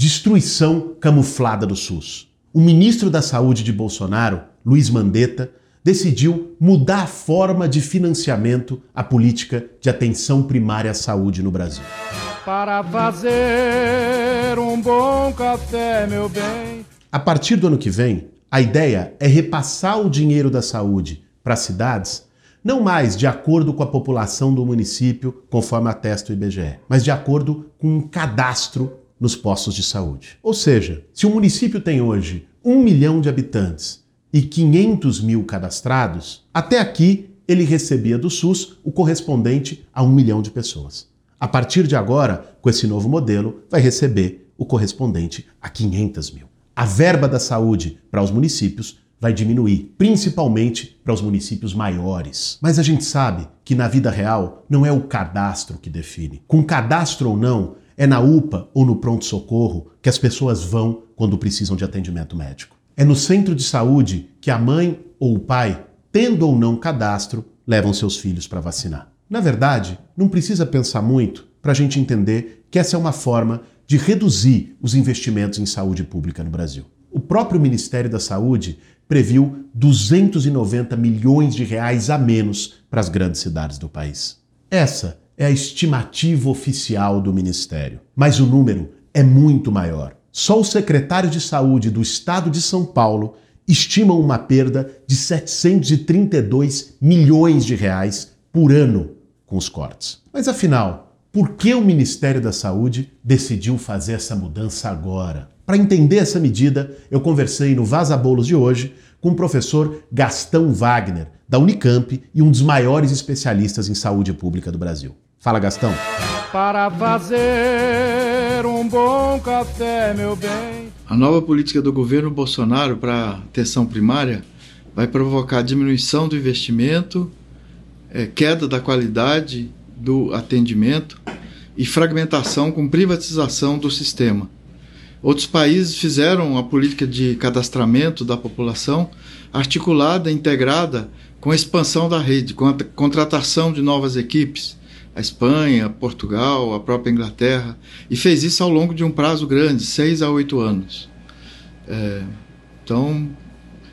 destruição camuflada do SUS. O ministro da Saúde de Bolsonaro, Luiz Mandetta, decidiu mudar a forma de financiamento à política de atenção primária à saúde no Brasil. Para fazer um bom café, meu bem. A partir do ano que vem, a ideia é repassar o dinheiro da saúde para as cidades, não mais de acordo com a população do município, conforme atesta o IBGE, mas de acordo com um cadastro nos postos de saúde. Ou seja, se o município tem hoje um milhão de habitantes e 500 mil cadastrados, até aqui ele recebia do SUS o correspondente a um milhão de pessoas. A partir de agora, com esse novo modelo, vai receber o correspondente a 500 mil. A verba da saúde para os municípios vai diminuir, principalmente para os municípios maiores. Mas a gente sabe que na vida real não é o cadastro que define. Com cadastro ou não, é na UPA ou no pronto-socorro que as pessoas vão quando precisam de atendimento médico. É no centro de saúde que a mãe ou o pai, tendo ou não cadastro, levam seus filhos para vacinar. Na verdade, não precisa pensar muito para a gente entender que essa é uma forma de reduzir os investimentos em saúde pública no Brasil. O próprio Ministério da Saúde previu 290 milhões de reais a menos para as grandes cidades do país. Essa é a estimativa oficial do Ministério, mas o número é muito maior. Só o secretário de Saúde do Estado de São Paulo estima uma perda de 732 milhões de reais por ano com os cortes. Mas afinal, por que o Ministério da Saúde decidiu fazer essa mudança agora? Para entender essa medida, eu conversei no Vaza Bolos de hoje com o professor Gastão Wagner, da Unicamp e um dos maiores especialistas em saúde pública do Brasil. Fala, Gastão. Para fazer um bom café, meu bem. A nova política do governo Bolsonaro para atenção primária vai provocar diminuição do investimento, é, queda da qualidade do atendimento e fragmentação com privatização do sistema. Outros países fizeram a política de cadastramento da população articulada, integrada com a expansão da rede, com a contratação de novas equipes a Espanha, Portugal, a própria Inglaterra, e fez isso ao longo de um prazo grande, seis a oito anos. É, então,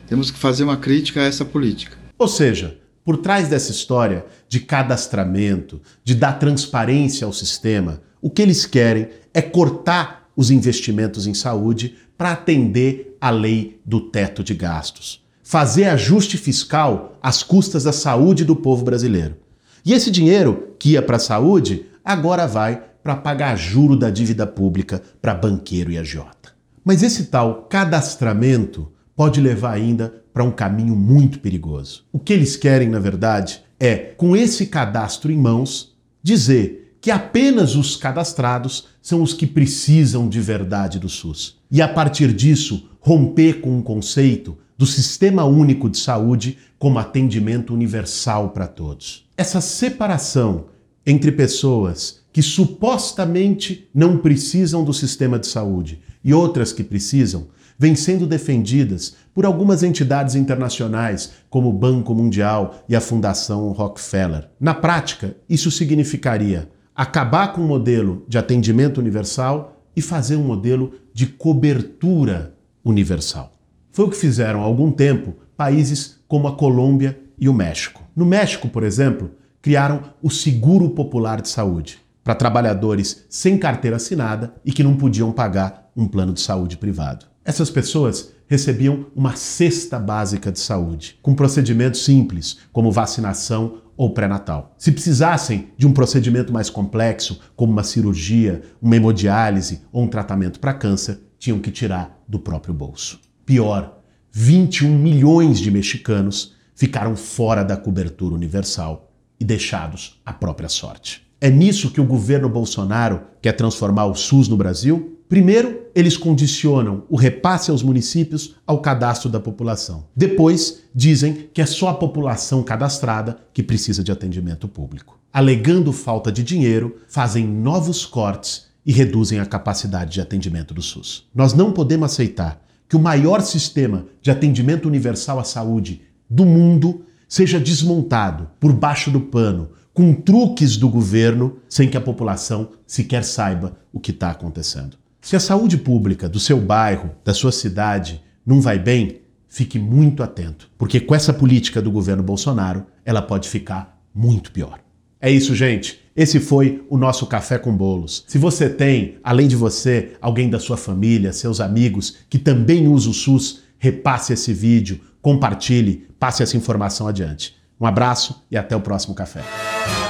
temos que fazer uma crítica a essa política. Ou seja, por trás dessa história de cadastramento, de dar transparência ao sistema, o que eles querem é cortar os investimentos em saúde para atender a lei do teto de gastos. Fazer ajuste fiscal às custas da saúde do povo brasileiro. E esse dinheiro que ia para a saúde agora vai para pagar juro da dívida pública para banqueiro e agiota. Mas esse tal cadastramento pode levar ainda para um caminho muito perigoso. O que eles querem, na verdade, é, com esse cadastro em mãos, dizer que apenas os cadastrados são os que precisam de verdade do SUS. E a partir disso, romper com o conceito do Sistema Único de Saúde como atendimento universal para todos essa separação entre pessoas que supostamente não precisam do sistema de saúde e outras que precisam vem sendo defendidas por algumas entidades internacionais, como o Banco Mundial e a Fundação Rockefeller. Na prática, isso significaria acabar com o modelo de atendimento universal e fazer um modelo de cobertura universal. Foi o que fizeram há algum tempo países como a Colômbia e o México. No México, por exemplo, criaram o Seguro Popular de Saúde para trabalhadores sem carteira assinada e que não podiam pagar um plano de saúde privado. Essas pessoas recebiam uma cesta básica de saúde, com procedimentos simples, como vacinação ou pré-natal. Se precisassem de um procedimento mais complexo, como uma cirurgia, uma hemodiálise ou um tratamento para câncer, tinham que tirar do próprio bolso. Pior, 21 milhões de mexicanos ficaram fora da cobertura universal e deixados à própria sorte. É nisso que o governo Bolsonaro quer transformar o SUS no Brasil? Primeiro, eles condicionam o repasse aos municípios ao cadastro da população. Depois, dizem que é só a população cadastrada que precisa de atendimento público. Alegando falta de dinheiro, fazem novos cortes e reduzem a capacidade de atendimento do SUS. Nós não podemos aceitar que o maior sistema de atendimento universal à saúde do mundo seja desmontado por baixo do pano, com truques do governo, sem que a população sequer saiba o que está acontecendo. Se a saúde pública do seu bairro, da sua cidade, não vai bem, fique muito atento, porque com essa política do governo Bolsonaro, ela pode ficar muito pior. É isso, gente. Esse foi o nosso Café com Bolos. Se você tem, além de você, alguém da sua família, seus amigos que também usa o SUS, repasse esse vídeo, compartilhe, passe essa informação adiante. Um abraço e até o próximo café.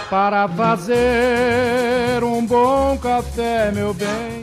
Para fazer um bom café, meu bem.